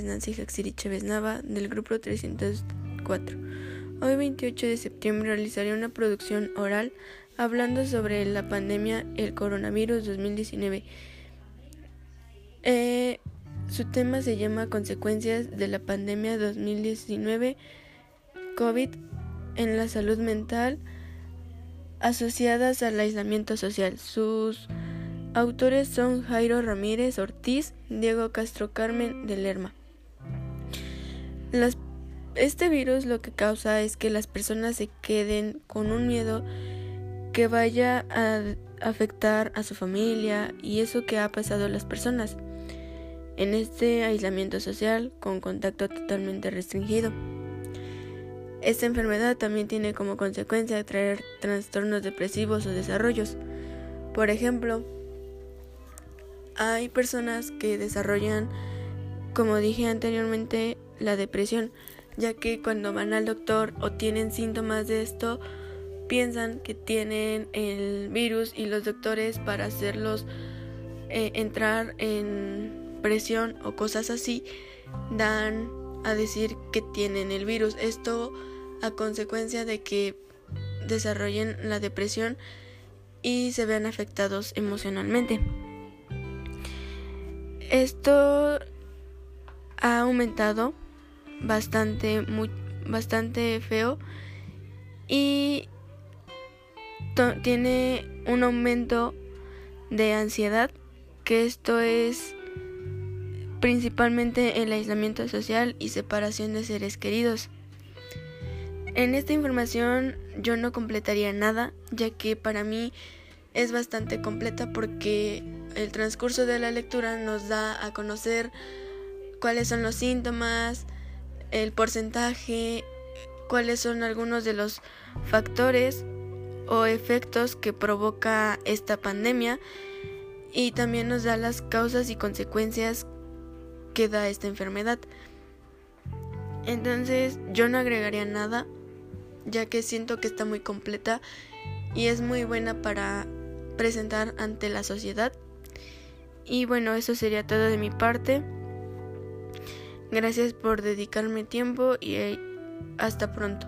Nancy Haxiri Chévez Nava del grupo 304. Hoy 28 de septiembre realizaré una producción oral hablando sobre la pandemia el coronavirus 2019. Eh, su tema se llama Consecuencias de la pandemia 2019 COVID en la salud mental asociadas al aislamiento social. Sus autores son Jairo Ramírez Ortiz, Diego Castro Carmen de Lerma. Este virus lo que causa es que las personas se queden con un miedo que vaya a afectar a su familia y eso que ha pasado a las personas en este aislamiento social con contacto totalmente restringido. Esta enfermedad también tiene como consecuencia traer trastornos depresivos o desarrollos. Por ejemplo, hay personas que desarrollan, como dije anteriormente, la depresión, ya que cuando van al doctor o tienen síntomas de esto, piensan que tienen el virus y los doctores para hacerlos eh, entrar en presión o cosas así, dan a decir que tienen el virus. Esto a consecuencia de que desarrollen la depresión y se vean afectados emocionalmente. Esto ha aumentado bastante, bastante feo y tiene un aumento de ansiedad, que esto es principalmente el aislamiento social y separación de seres queridos. En esta información yo no completaría nada, ya que para mí es bastante completa porque el transcurso de la lectura nos da a conocer cuáles son los síntomas, el porcentaje, cuáles son algunos de los factores o efectos que provoca esta pandemia y también nos da las causas y consecuencias que da esta enfermedad. Entonces yo no agregaría nada ya que siento que está muy completa y es muy buena para presentar ante la sociedad. Y bueno, eso sería todo de mi parte. Gracias por dedicarme tiempo y hasta pronto.